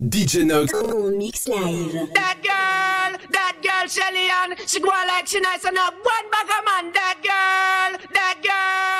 DJ Nox. Oh. That girl, that girl, Shelly Ann, she go like she nice enough. One bag of man, that girl, that girl.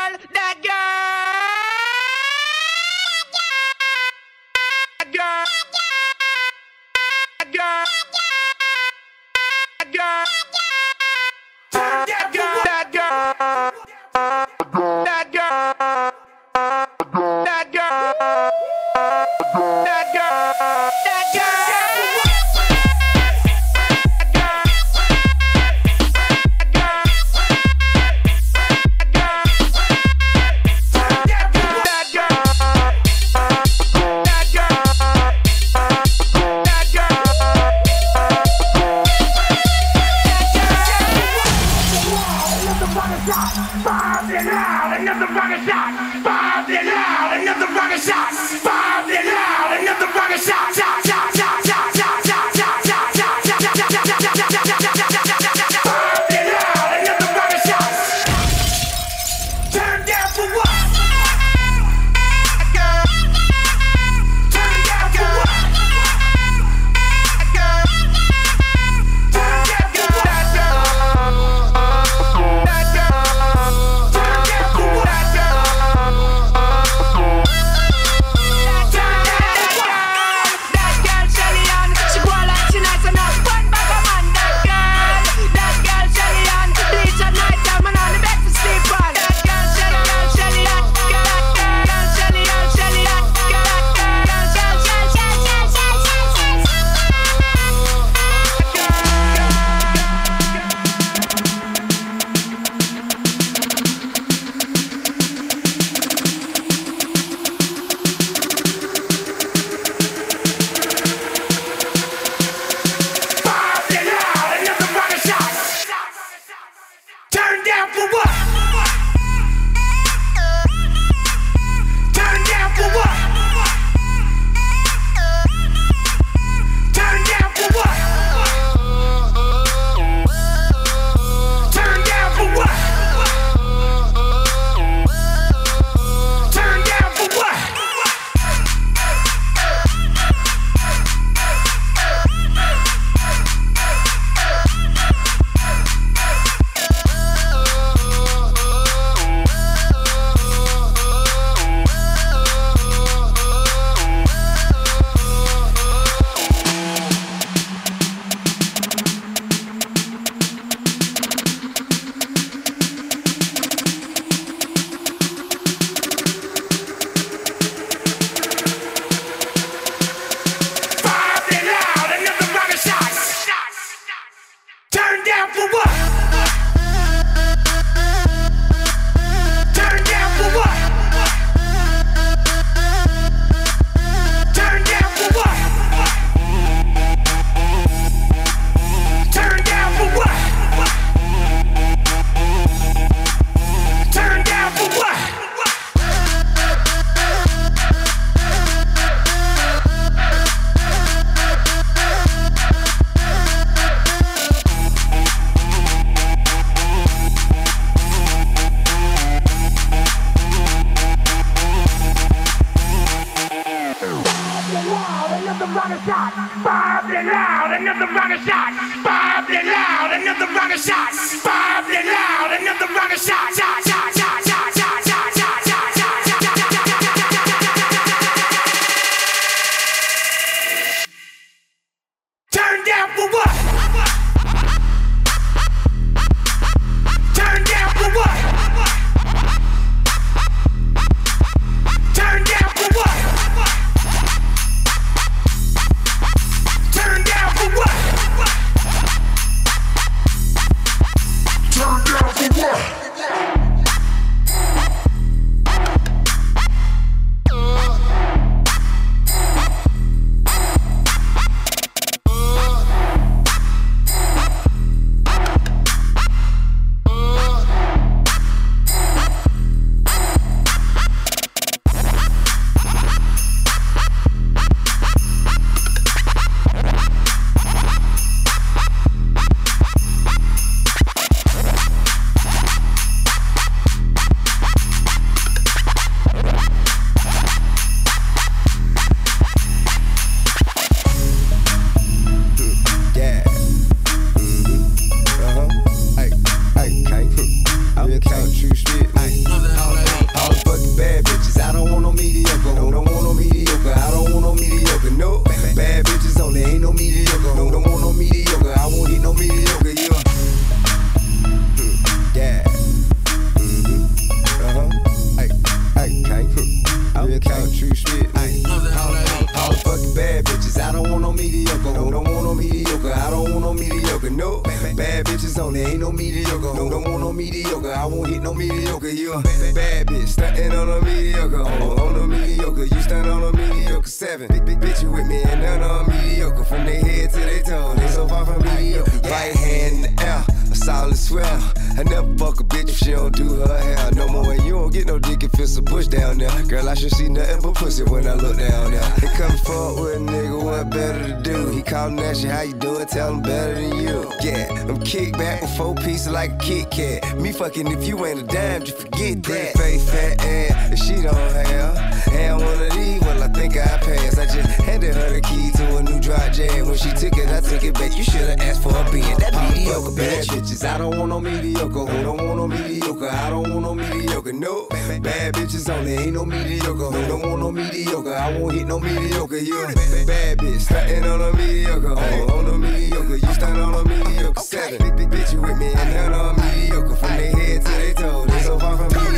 It's a bush down there. Girl, I should see nothing but pussy when I look down there. They come forward with a nigga, what better to do? He callin' at you, how you doing? Tell him better than you. Yeah, I'm kick back with four pieces like a Kit Kat. Me fucking if you ain't a dime, just forget that. Face fat ass, if she don't have. And one of these, well, I think I passed. I just handed her the key to a new dry jam. When she took it, I took it back. You should've asked for a being that mediocre bad bitches. I don't want no mediocre. Who don't want no mediocre? I don't want no mediocre. No, bad bitches only. Ain't no mediocre. Who don't want no mediocre? I won't hit no mediocre. You a bad bitch, stunting on a mediocre. On, on a mediocre, you stand on a mediocre. Seven, bitch, you with me and none on mediocre. From their head to their toe, they so far from mediocre.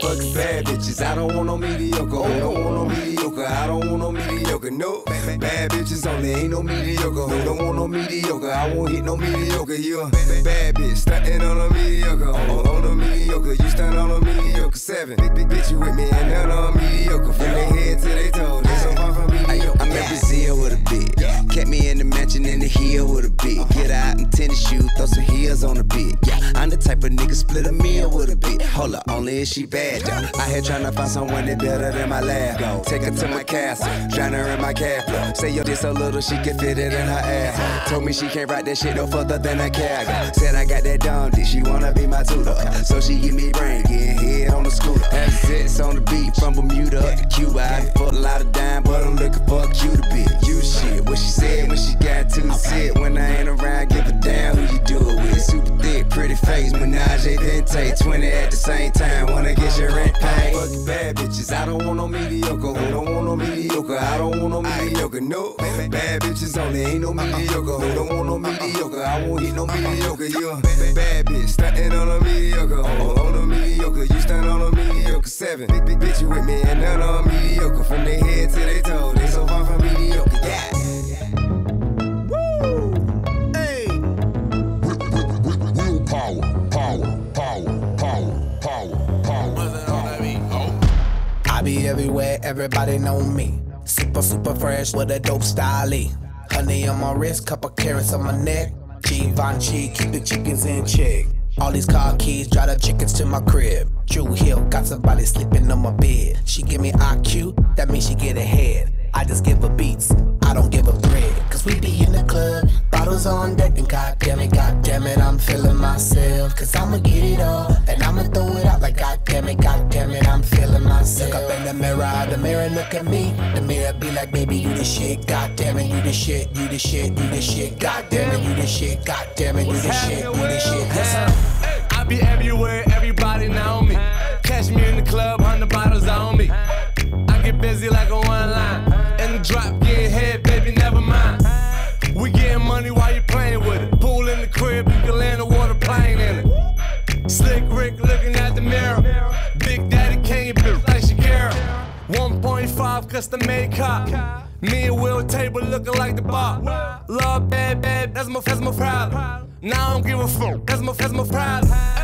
fucking bad bitches. I don't want no mediocre. Oh, don't want no mediocre. I don't want no mediocre. No, bad bitches only. Ain't no mediocre. No, don't want no mediocre. I won't hit no mediocre. You a bad bitch, stunting on a mediocre. On, on a mediocre, you stand on a mediocre. Seven, bitch, you with me and none on mediocre. From their head to their toe, I'm Brazil with a bitch. Kept me in the mansion in the hill with a bitch. Get out in tennis shoes, throw some heels on a bitch. Yeah, I'm the type of nigga split a meal with a bitch. Hold up, only if she bad. I here tryna find someone that better than my lab. Take her to my castle, drown her in my flow. Say yo, this so little she can fit it in her ass. Told me she can't ride that shit no further than a cab. Said I got that dumb dick, she wanna be my tutor. So she give me brain, getting head on the scooter. Have sits on the beat from Bermuda up to Cuba. I put a lot of dime, but I'm looking for a cuter bitch. You shit, what she said when she got to sit. When I ain't around, give a damn who you do it with. Super thick, pretty face, menage a dente. 20 at the same time, wanna get your rent paid. Fucking bad bitches, I don't want no mediocre. Who don't want no mediocre? I don't want no mediocre. No, bad bitches only, ain't no mediocre. Who don't want no mediocre? I won't hit no mediocre. You a bad bitch, stunting on a mediocre. On, on a mediocre, you stand on a mediocre. Seven, big, big bitch, you with me and none on mediocre. From their head to their toe, they so far from mediocre. Yeah. Willpower, power, power, power, power, power, power. I be everywhere, everybody know me. Super, super fresh with a dope style. Honey on my wrist, couple carrots on my neck. Givenchy, keep the chickens in check. All these car keys, drive the chickens to my crib. Drew Hill, got somebody sleeping on my bed. She give me IQ, that means she get ahead. I just give her beats, I don't give her bread. Cause we be in the club, bottles on deck, and goddamn it, goddamn it, I'm feeling myself. Cause I'ma get it all, and I'ma throw it out like goddamn it, goddamn it, I'm feeling myself. Look up in the mirror, the mirror look at me. The mirror be like, baby, you the shit, goddamn it, you the shit, you the shit, you the shit, goddamn it, you the shit, goddamn it, you the shit, you the shit. Yes, I be everywhere, everybody know me. Catch me in the club, hundred bottles on me. I get busy like a one line. Drop, get head, baby, never mind. We getting money while you playing with it. Pool in the crib, you can land a water plane in it. Slick Rick looking at the mirror. Big Daddy Kane, bitch like Shakira. 1.5 custom made cop. Me and Will table looking like the bar. Love bad, bad, that's my, that's my. Now I don't give a fuck, that's my, that's my.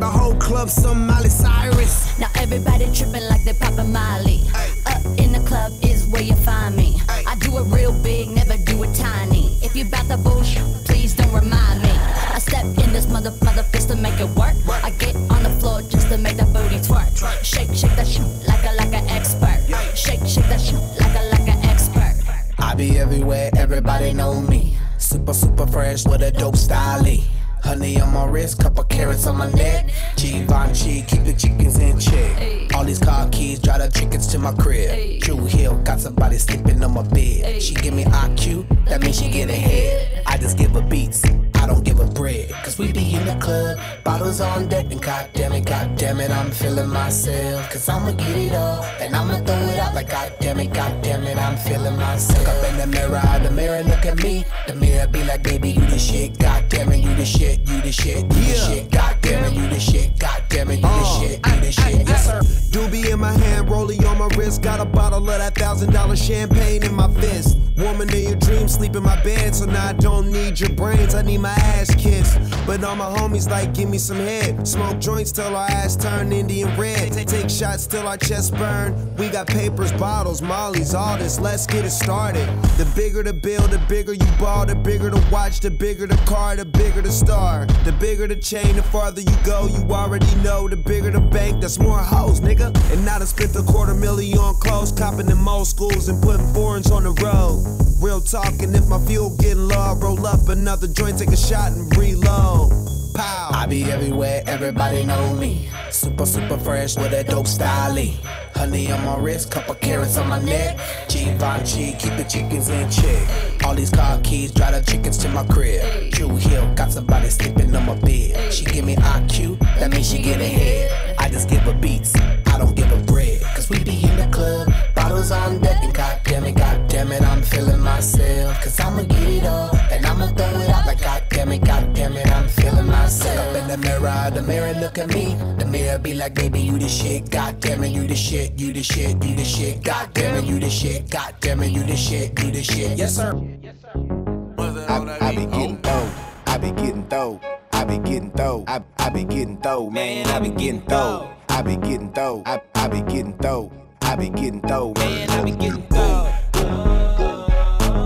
The whole club some Miley Cyrus. Now everybody tripping like they poppin' Molly. Up in the club is where you find me. I do it real big, never do it tiny. If you bout the bullshit, please don't remind me. I step in this mother mother fist to make it work. I get on the floor just to make that booty twerk. Shake, shake that shit like a like an expert. Shake, shake that shit like a like an expert. I be everywhere, everybody know me. Super, super fresh with a dope style. Honey on my wrist, couple carrots on my neck. Givenchy, keep the chickens in check. All these car keys, drive the chickens to my crib. True Hill, got somebody sleeping on my bed. She give me IQ, that means she get ahead. I just give her beats, I don't give her bread. Cause we be in the club, bottles on deck, and goddamn it, goddamn it, I'm feeling myself. Cause I'ma get it all, and I'ma throw it out like goddamn it, goddamn it, I'm feeling myself. Look up in the mirror, the mirror look at me. The mirror be like, baby, you the shit, goddamn it, you the shit, you the shit, you the shit, goddamn it, you the shit, goddamn it, you the shit, you the shit, yes sir. Doobie in my hand, rollie on my wrist. Got a bottle of that thousand dollar champagne in my fist. Woman in your dreams, sleep in my bed. So now I don't need your brains, I need my ass kissed. But all my homies like, give me some head. Smoke joints till our ass turn Indian red. Take shots till our chest burn. We got papers, bottles, mollies, all this. Let's get it started. The bigger the bill, the bigger you ball. The bigger the watch, the bigger the car, the bigger the star. The bigger the chain, the farther you go. You already know. The bigger the bank, that's more hoes, nigga. And I spent a quarter million on clothes, copping in most schools and putting foreigns on the road. Real talking, if my fuel getting low, I roll up another joint, take a shot and reload. Be everywhere, everybody know me. Super, super fresh with a dope style. Honey on my wrist, couple carrots on my neck. Givenchy, keep the chickens in check. All these car keys, drive the chickens to my crib. True Hill, got somebody sleeping on my bed. She give me IQ, that means she get ahead. I just give her beats, I don't give. Cause we be in the club, bottles on deck, and goddamn it, goddamn it, I'm feeling myself. Cause I'ma get it all, and I'ma throw it out like goddamn it, goddamn it, I'm feeling myself. Look up in the mirror, the mirror look at me. The mirror be like, baby, you the shit, goddamn it, you the shit, you the shit, you the shit, goddamn it, you the shit, goddamn it, you the shit, you the shit. Yes, sir. I, I be getting throw, I be getting throw, I be getting throw, I, I be getting throw, man, I be getting throw, I be getting throw, I, I be getting throw, I be getting throw, man, I be getting throw,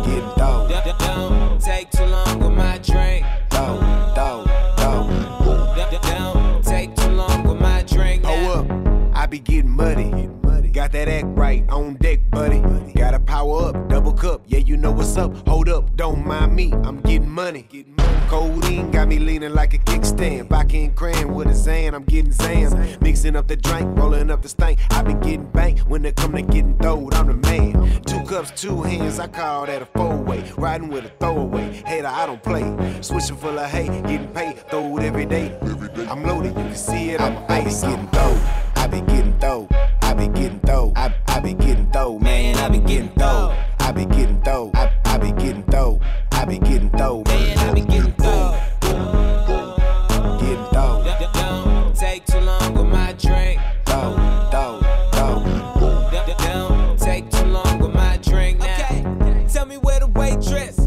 getting throw, Don't take too long with my drink. throw, throw, throw. Don't take too long with my drink. Hold up, I be getting that act right on deck, buddy. Gotta power up, double cup. Yeah, you know what's up. Hold up, don't mind me. I'm getting money. Codeine got me leaning like a kickstand. Back in cran with a Zan, I'm getting Zans. Mixing up the drink, rolling up the stank. I been getting banked when it come to getting throwed. I'm the man. Two cups, two hands, I call that a four way. Riding with a throwaway. Hater, I don't play. Switching full of hate, getting paid, throw it every day. I'm loaded, you can see it on my I be face. getting throw, I be getting throw, I be getting throw, I, I be getting throw, man, I be getting throw, I be getting throw, I, I be getting throw, I be getting throw, man, I be getting throw, getting throw, Don't take too long with my drink. throw, throw, throw. Don't take too long with my drink now. Okay, tell me where the waitress.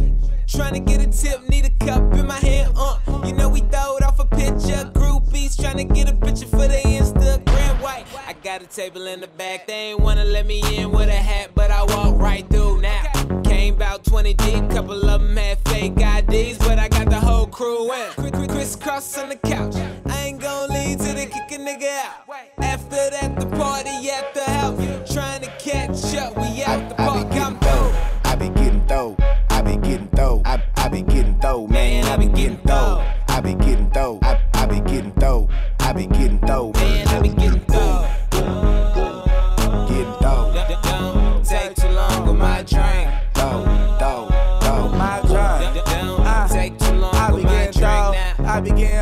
Trying to get a tip, need a cup in my hand. Uh, you know we throwed off a picture. Groupies trying to get a A table in the back. They ain't wanna let me in with a hat, but I walk right through now. Came about 20 deep, couple of them had fake IDs, but I got the whole crew in. Cri- cri- Crisscross on the couch. I ain't gon' leave till they kick a nigga out. After that, the party at the house. Trying to catch up, we out the park.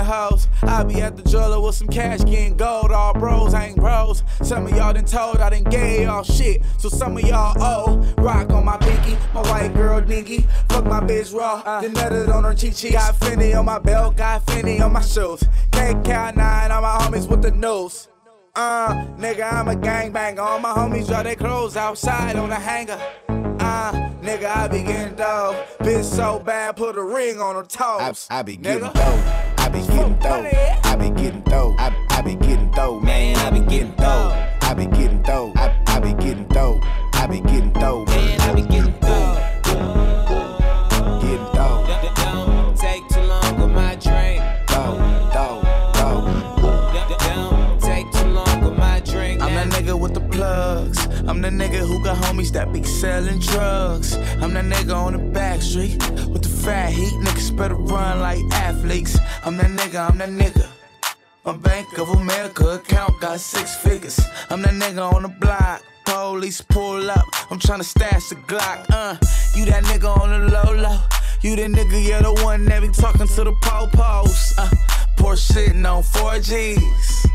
Hoes. I be at the jeweler with some cash, getting gold. All bros ain't bros. Some of y'all done told I done gave y'all shit. So some of y'all owe. Rock on my pinky, my white girl dinky. Fuck my bitch raw, then nutted on her cheek cheek. Got Fendi on my belt, got Fendi on my shoes. K count nine on my homies with the news. Uh, nigga, I'm a gangbanger. All my homies draw their clothes outside on the hanger. Uh, nigga, I be getting dough. Bitch so bad, put a ring on her I, toes. I be getting Nigga. throw, I be getting dough. I be getting dough. I, I be getting dough. man. I be getting dough. I be getting dough. I, I be getting dough. I be getting dough. man. I be getting dough. Getting. Don't take too long with my drink. Don't take too long with my drink. I'm that nigga with the plug throw. selling drugs. I'm that nigga on the back street with the fat heat. Niggas better run like athletes. I'm that nigga, I'm that nigga. My Bank of America account got six figures. I'm that nigga on the block. Police pull up. I'm tryna stash the Glock. Uh, you that nigga on the low low. You the nigga, yeah, the one that be talking to the po-pos. Uh, Porsche sitting on 4Gs.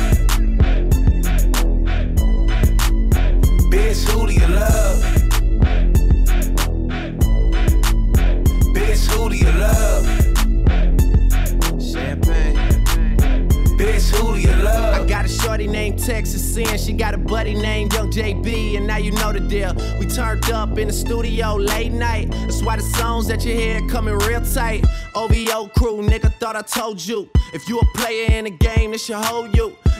Shorty named Texas Sin. She got a buddy named Young JB, and now you know the deal. We turned up in the studio late night. That's why the songs that you hear coming real tight. OVO crew, nigga, thought I told you. If you a player in the game, this should hold you.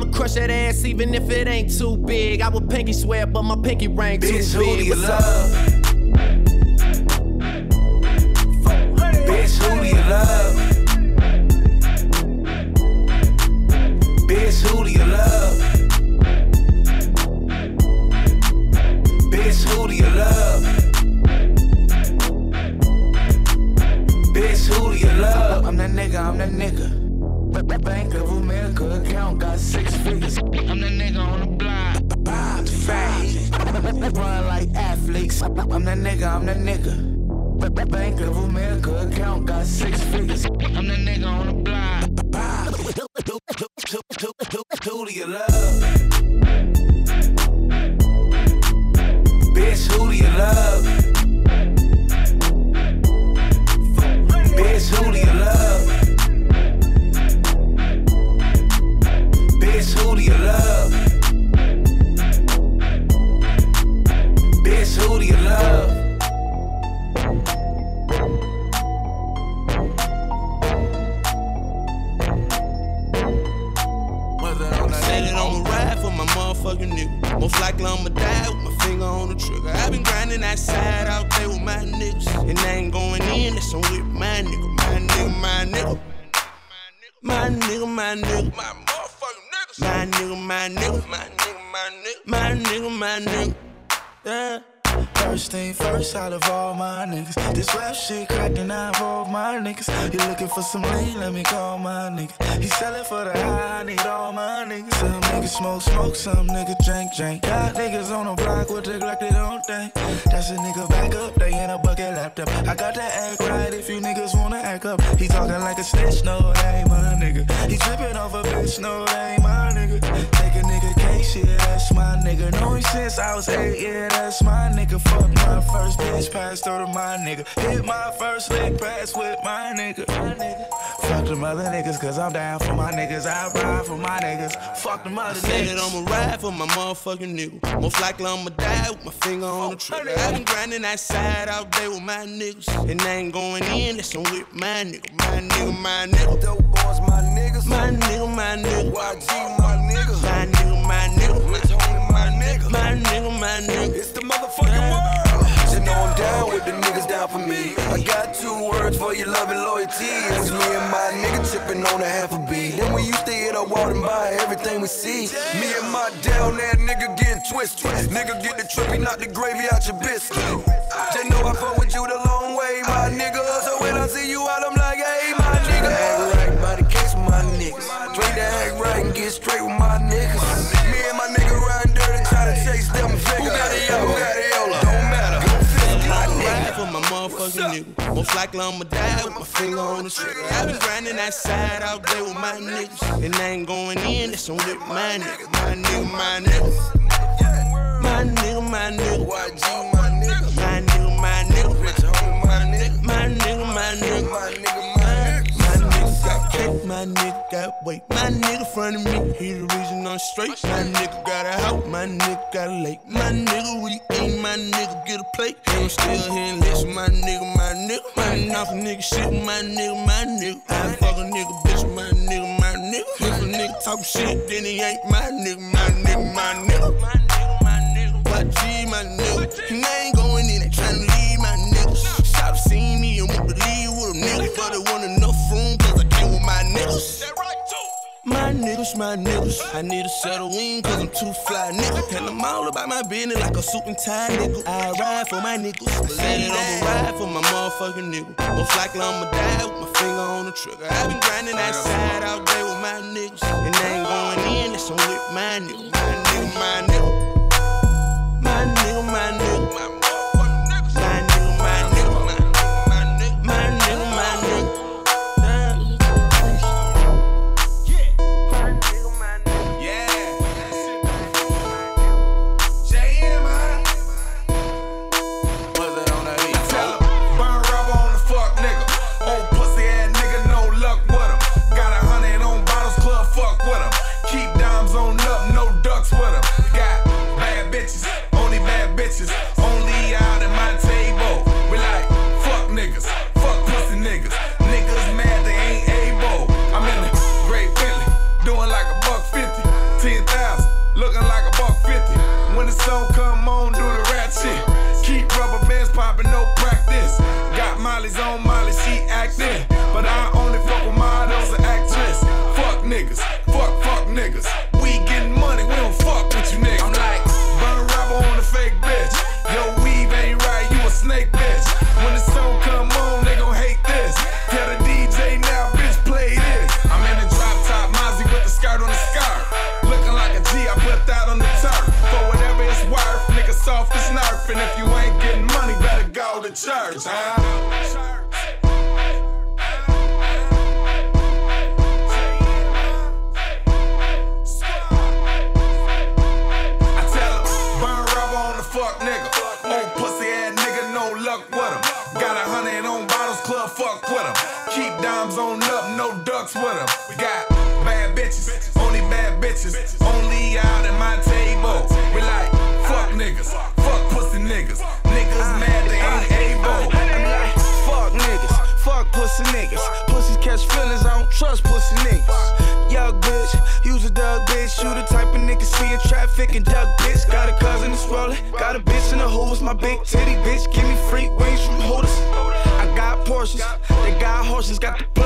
I'ma crush that ass even if it ain't too big. I would pinky swear, but my pinky ring too Bitch, who do big. you love? Bitch, who do you love? Bitch, who do you love? I'm that nigga, I'm that nigga. Bank of America account got six figures. I'm that nigga on the block. Niggas smoke, smoke, some nigga drink, drink. Got niggas on the block with dick like they don't think. That's a nigga back up, they in a bucket laptop. I got to act right if you niggas wanna act up. He talking like a snitch, no, that ain't my nigga. He tripping off a bitch, no, that ain't my nigga. Take a nigga yeah, that's my nigga. Know him since I was eight, yeah, that's my nigga. Fuck my first bitch, passed through to my nigga. Hit my first leg pass with my nigga. My nigga. Fuck them other niggas, cause I'm down for my niggas. I ride for my niggas. Fuck them other Said it niggas. I'ma ride for my motherfucking nigga. Most likely I'ma die with my finger on the oh, trigger. i been grinding that side out there with my niggas. And I ain't going in, that's on with my nigga. My nigga, my nigga. Dope boys, my niggas. My nigga, my nigga. YG, my. Nigga, my nigga. Rich homie, my nigga, my nigga. It's the motherfucking world. You know I'm down with the niggas down for me. I got two words for your love and loyalty. It was me and my nigga tripping on a half a beat. Then we used to hit up Walt and buy everything we see. Me and my down there nigga getting twisted. Nigga get the trippy, knock the gravy out your biscuit. Just know I fuck with you the long way, my nigga. Most likely I'ma die with my finger on the trigger. I've been grinding that side all day with my niggas. And I ain't going in, that's on with my niggas. My nigga, my niggas. My nigga, my nigga, YG, my My nigga got weight. My nigga front of me. He the reason I'm straight. My nigga got a house. My nigga got a lake. My nigga, we ain't My nigga get a plate. And I'm still here listen. My nigga, my nigga. Running knock a nigga shit. My nigga, my nigga. I fuck a nigga, bitch. My nigga, my nigga. If a nigga talk shit, then he ain't my nigga. My nigga, my nigga. My nigga, my nigga. My G, my nigga. And I ain't niggas, my niggas. I need a set of wing, cause I'm too fly, nigga. And I'm all about my business like a suit and tie, nigga. I ride for my niggas. I it, I'ma ride for my motherfucking nigga. Most likely I'ma die with my finger on the trigger. i been grinding that side all day with my niggas. And I ain't going in, It's on with my nigga. My nigga, my nigga. trust pussy niggas. Young bitch, use a dug bitch. You the type of nigga see in traffic and duck bitch. Got a cousin that's rolling, got a bitch in the hooves. My big titty bitch, give me free wings from Hooters. I got Porsches, they got horses, got the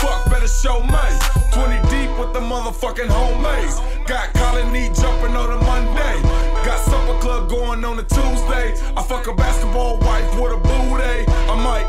fuck, better show money. 20 deep with the motherfucking homies. Got colony jumping on a Monday. Got supper club going on a Tuesday. I fuck a basketball wife with a blue day. I might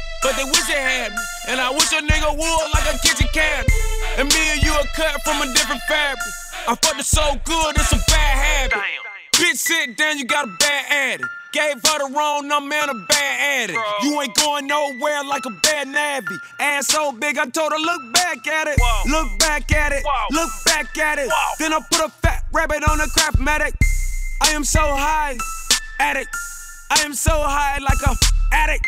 But they wish they had me. And I wish a nigga would like a kitchen cabinet. And me and you are cut from a different fabric. I fucked it so good, it's a bad habit. Damn. Bitch, sit down, you got a bad addict. Gave her the wrong number and a bad addict. You ain't going nowhere like a bad navvy. Ass so big, I told her, look back at it. Look back at it. Look back at it. Then I put a fat rabbit on a craft medic. I am so high, addict. I am so high like a addict.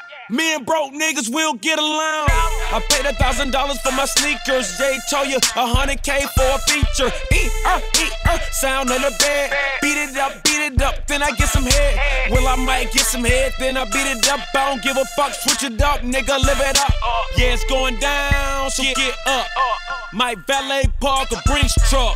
Me and broke niggas will get along. I paid a thousand dollars for my sneakers. Jay told you a hundred K for a feature. E er, e er, sound on the bed. Beat it up, beat it up, then I get some head. Well, I might get some head, then I beat it up. I don't give a fuck, switch it up, nigga, live it up. Yeah, it's going down, so get up. My valet park a Brinks truck.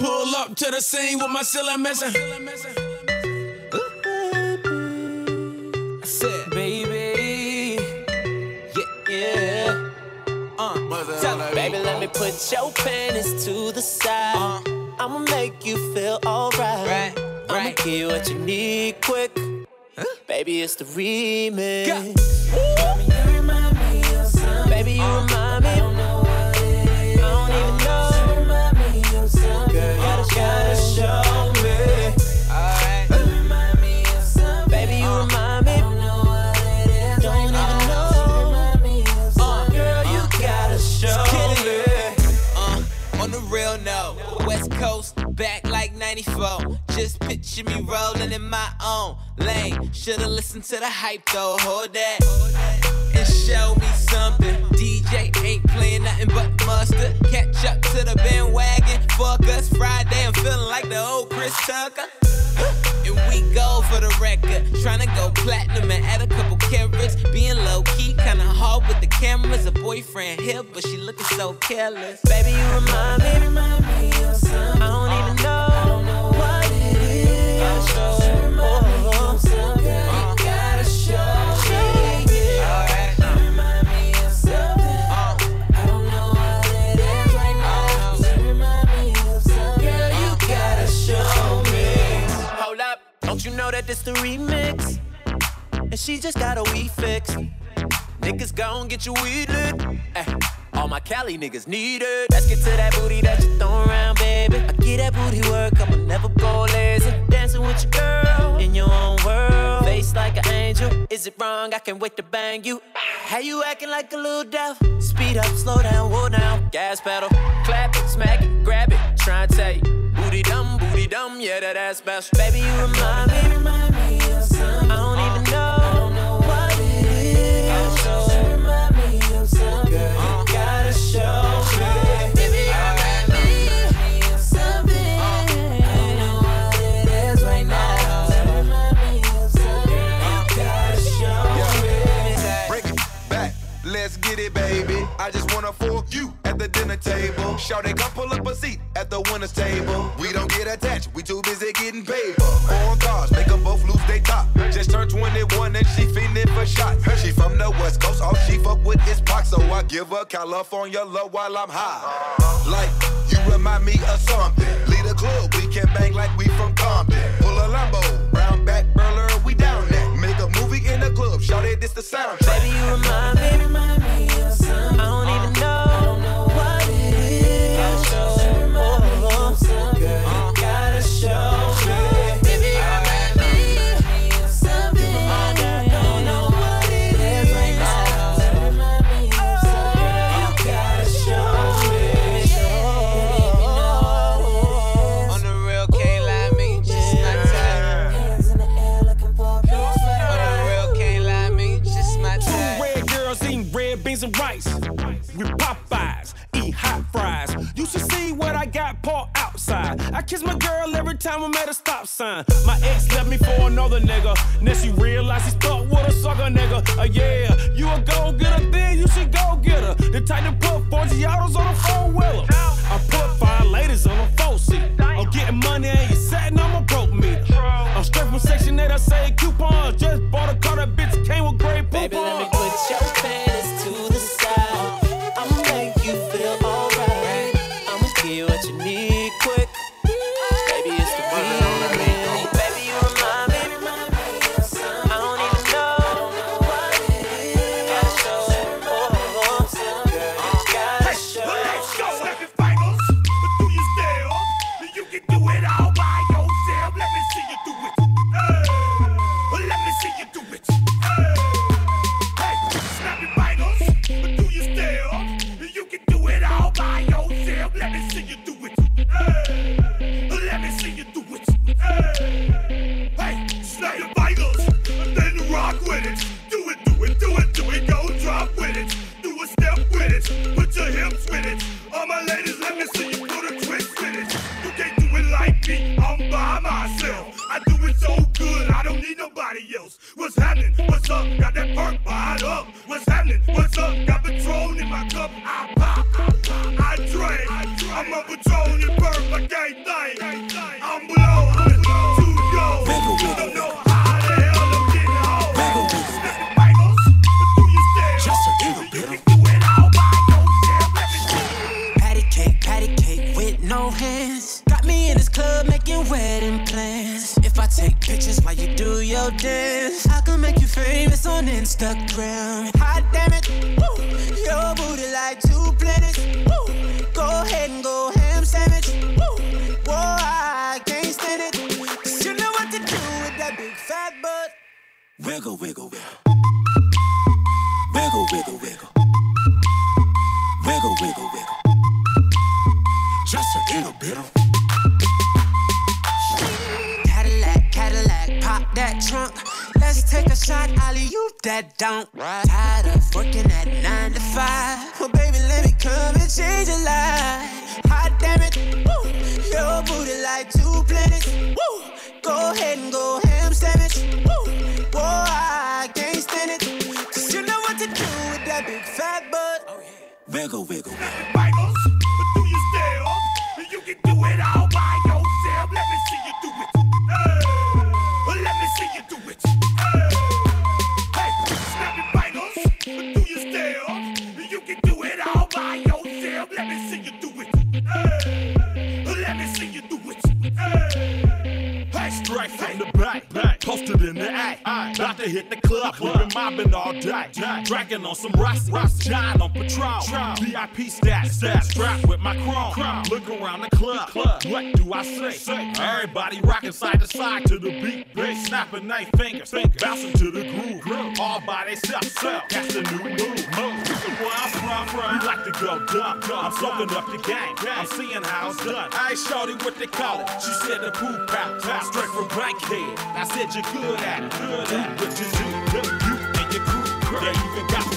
Pull up to the scene with my ceiling missing. I said, baby, yeah, yeah. Uh, tell me, baby, let me put your panties to the side. I'ma make you feel alright. I'ma give you what you need quick. Baby, it's the remix. Baby, you remind me of something. Baby, you remind me. Gotta, show me. Alright. You remind me of something. Baby, you uh, remind me. I don't know what it is. Don't even uh, know. Me of uh, something. Girl, you gotta show me. Uh, on the real note, West Coast, back like 94. Just picture me rolling in my own lane. Should've listened to the hype though, hold that. And show me something. DJ ain't playing nothing but mustard. Catch up to the bandwagon. Fuck us Friday, I'm feeling like the old Chris Tucker. And we go for the record. Tryna go platinum and add a couple carats. Being low key, kinda hard with the cameras. A boyfriend here, but she looking so careless. Baby, you remind me, remind me of something. This the remix? And she just got a weed fix. Niggas gon' get you weed lit. Eh, all my Cali niggas need it. Let's get to that booty that you throw around, baby. I get that booty work, I'ma never go lazy. Dancing with your girl in your own world. Face like an angel. Is it wrong? I can't wait to bang you. How you acting like a little devil? Speed up, slow down, whoa down. Gas pedal, clap it, smack it, grab it. try and. Booty dumb, yeah, that ass special. Baby, you remind me, remind me of something. I don't even know what it is. So remind me of something. You gotta show me. You remind me of something. I don't know what it is right now. So remind me of something. You gotta show me. Break it back, let's get it, baby. I just wanna fork you at the dinner table. Shout it, come table. We don't get attached, we too busy getting paid. Four cars, make them both lose they top. Just turned 21 and she feeling for shots. She from the west coast, all she fuck with is Pac, so I give her California love while I'm high. Like, you remind me of something. Lead a club, we can bang like we from Compton. Pull a Lambo, brown back burler, we down there. Make a movie in the club, shout it, this the soundtrack. Baby, you remind me, remind me of something. Outside. I kiss my girl every time I'm at a stop sign. My ex left me for another nigga. Then she realized he stuck with a sucker nigga. Uh, yeah, you a go getter, then you should go get her. The type to put 40 autos on a four wheeler. Wedding plans. If I take pictures while you do your dance, I can make you famous on Instagram. Hot damn it, woo. Your booty like two planets. Woo. Go ahead and go ham sandwich. Woo. Whoa, I can't stand it. 'Cause you know what to do with that big fat butt. Wiggle, wiggle, wiggle. Wiggle, wiggle, wiggle. Wiggle, wiggle, wiggle. Just a little bit of. Trunk. Let's take a shot, Ollie, you that don't. Tired of working at nine to five. Well, baby, let me come and change your life. Hot damn it, woo. Your booty like two planets. Woo. Go ahead and go ham sandwich. Woo. Whoa, I can't stand it. Cause you know what to do with that big fat butt. Oh, wiggle, wiggle, wiggle. Semifinals. But do you still? You can do it all Hey, Straight from the back, back, posted in the act. About to hit the club, we been mobbing all day. Dragging on some rusty, John on patrol. VIP stats, strapped with my chrome. Look around the club, what do I say? Everybody rocking side to side to the beat, beat. snapping their fingers, bouncing to the groove. All by themselves, that's the new move. Where I'm from, we like to go dumb. I'm soaking up the game, I'm seeing how it's done. I ain't shorty what they call it. She said the poop out, straight from Bankhead. I said you're good at it, good at it. What you do, you and your crew. They even got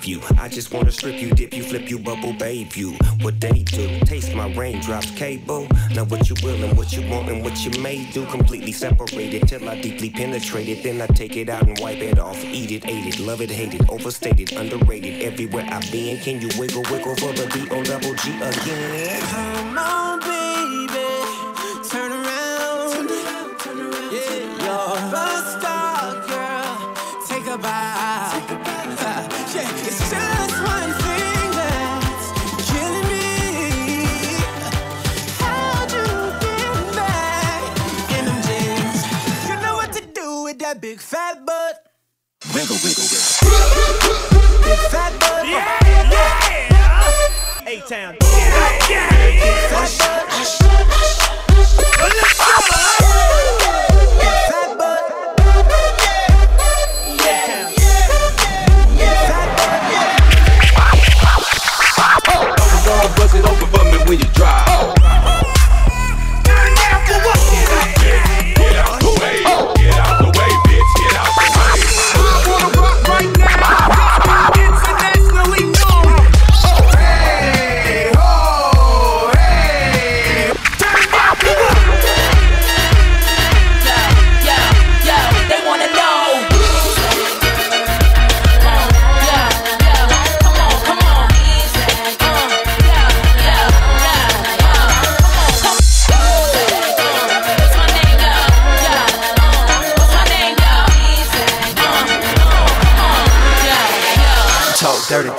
misbehave you. I just wanna strip you, dip you, flip you, bubble babe you. What they do, taste my raindrops, cable. Now what you will and what you want and what you may do, completely separated till I deeply penetrate it. Then I take it out and wipe it off, eat it, ate it, love it, hate it, overstated, underrated. Everywhere I've been, can you wiggle, wiggle for the D O double G again? Come on, baby, turn around. Yeah, you're a star, girl. Take a bow. Wiggle, wiggle, wiggle. Big fat butt. Yeah, yeah. A-Town. Gon'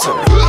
Talk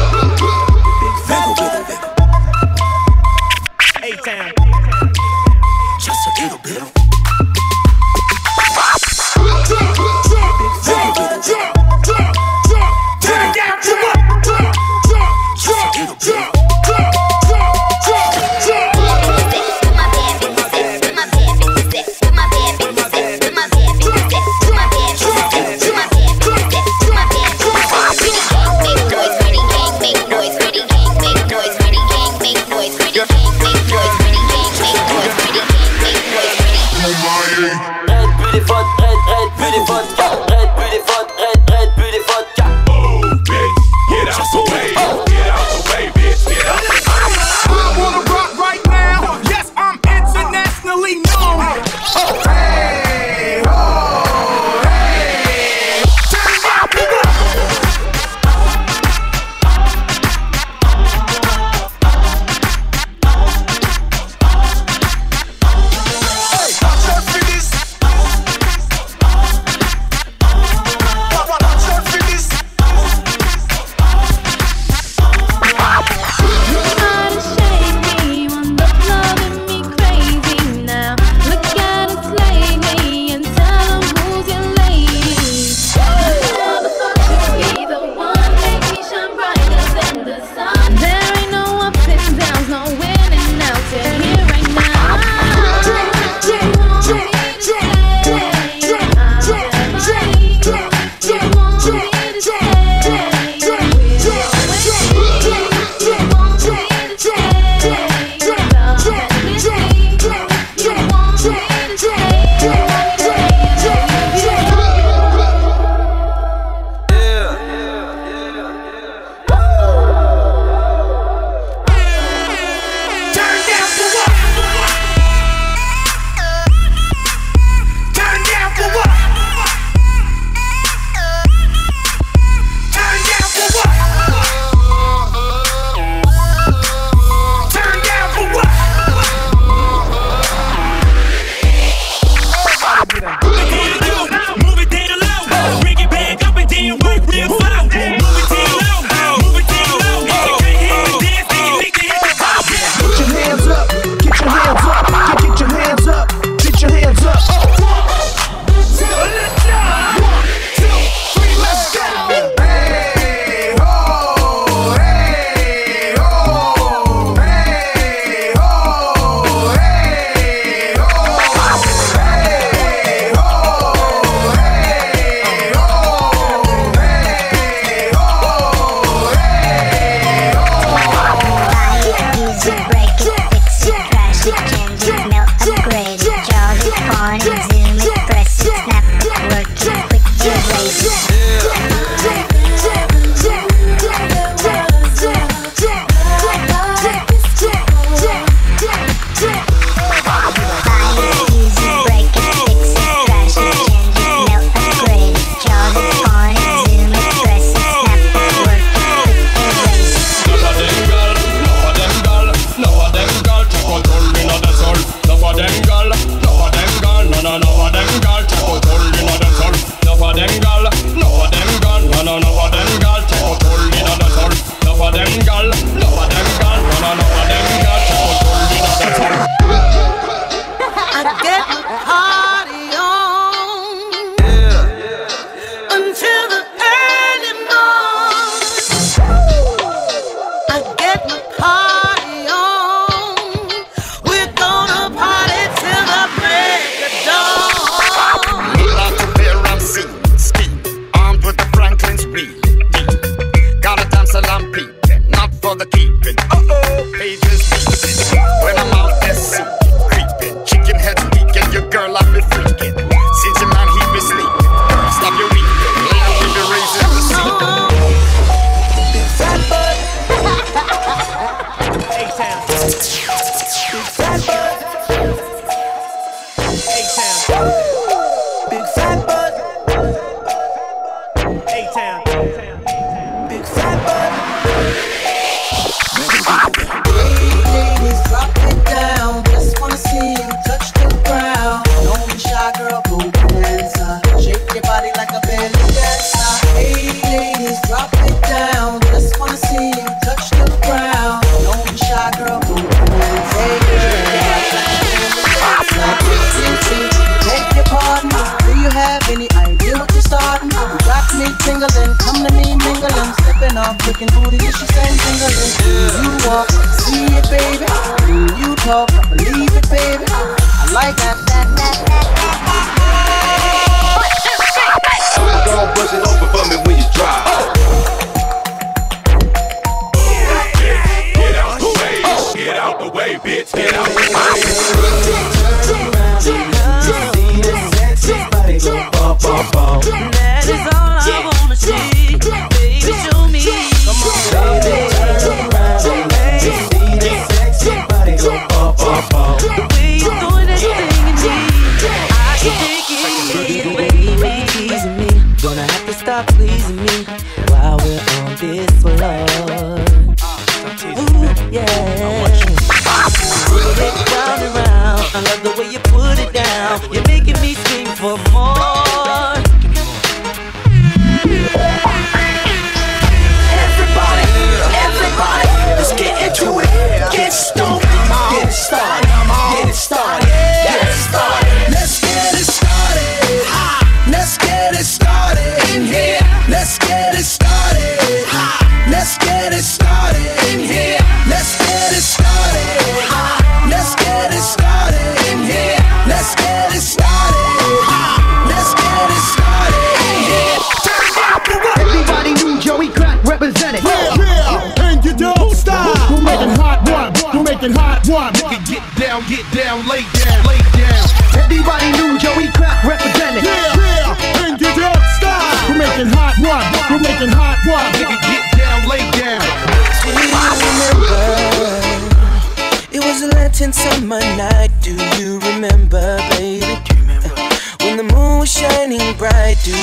night, do you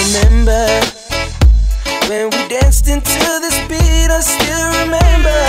remember? When we danced into this beat, I still remember.